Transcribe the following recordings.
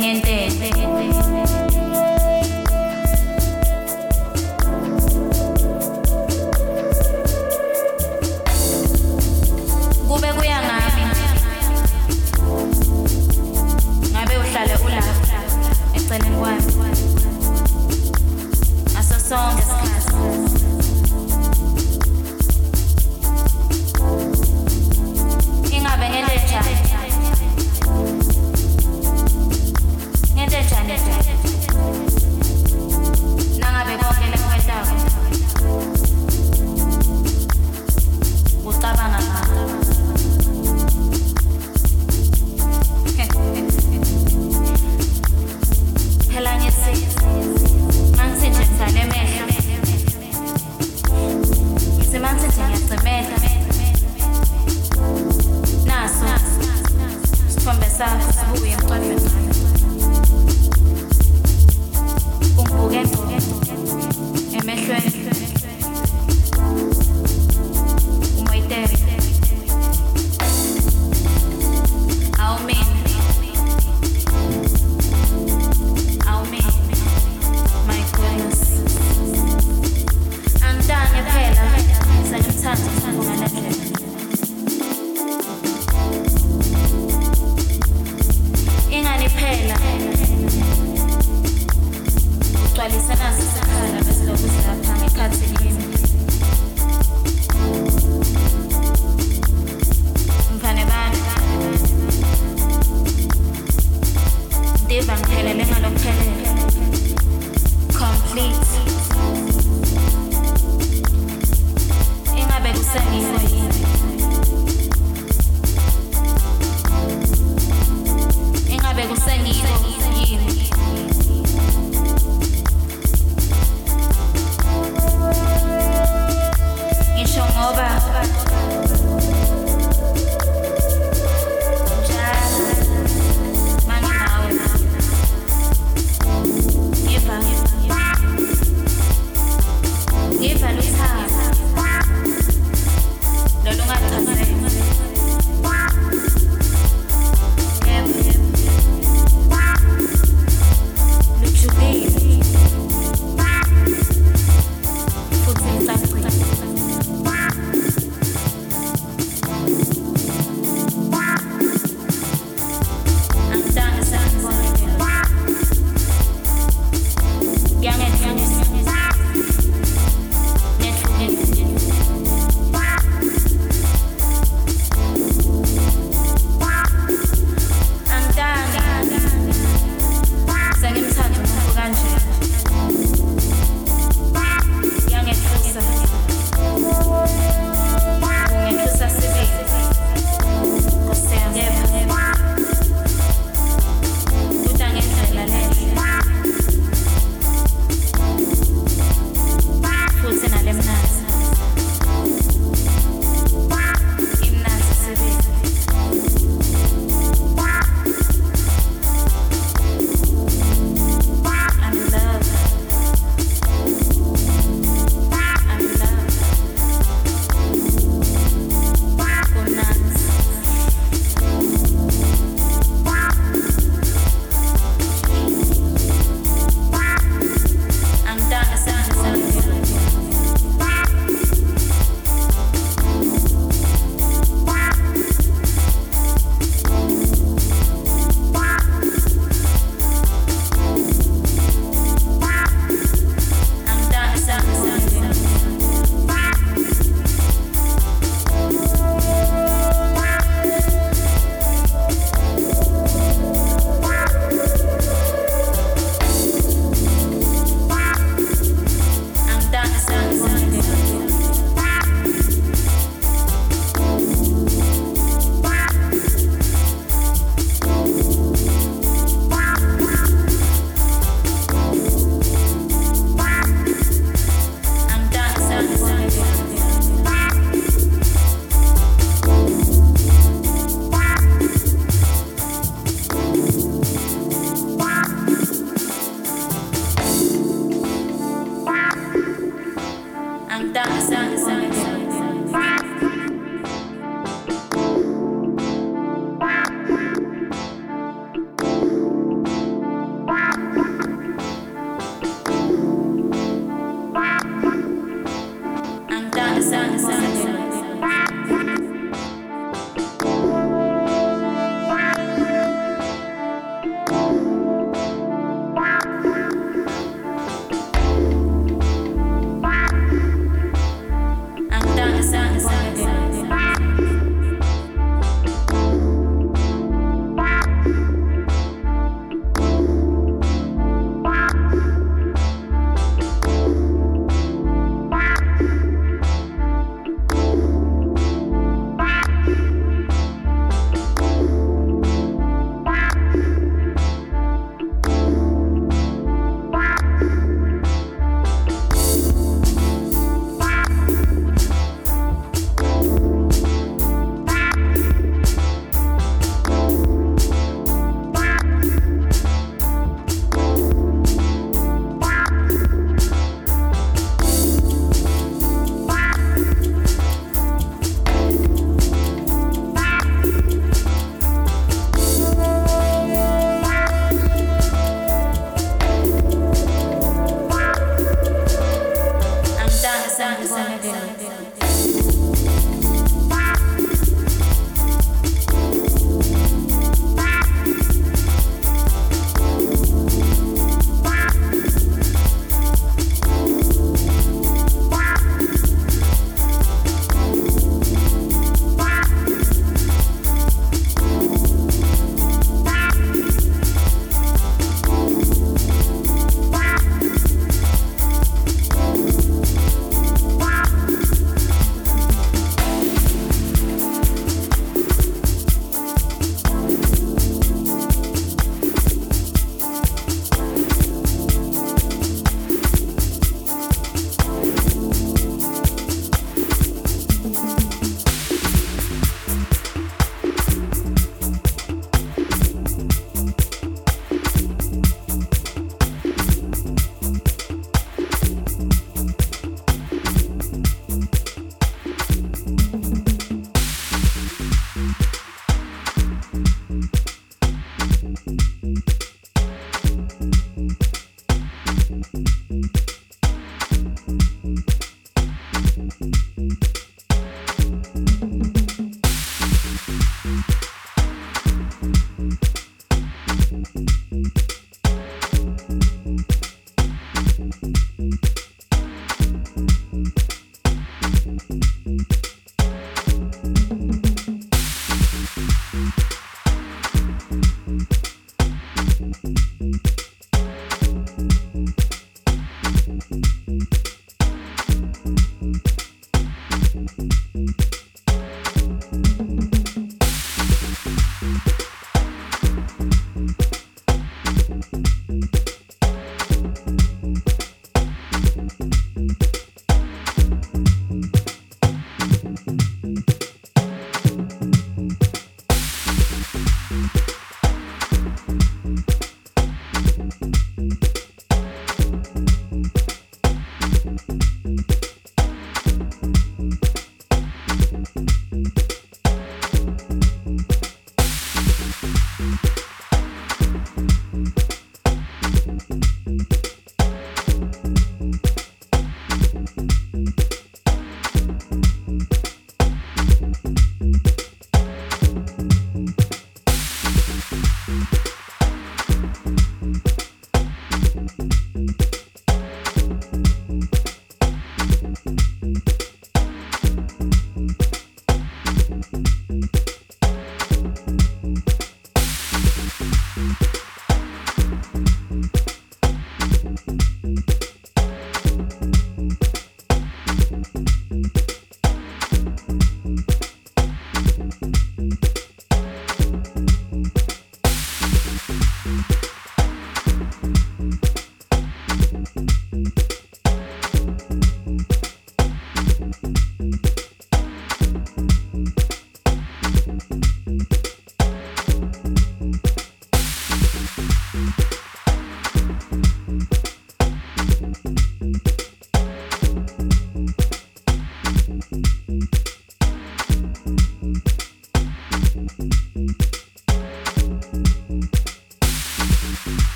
buen. tenemos los chenes.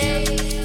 Hey.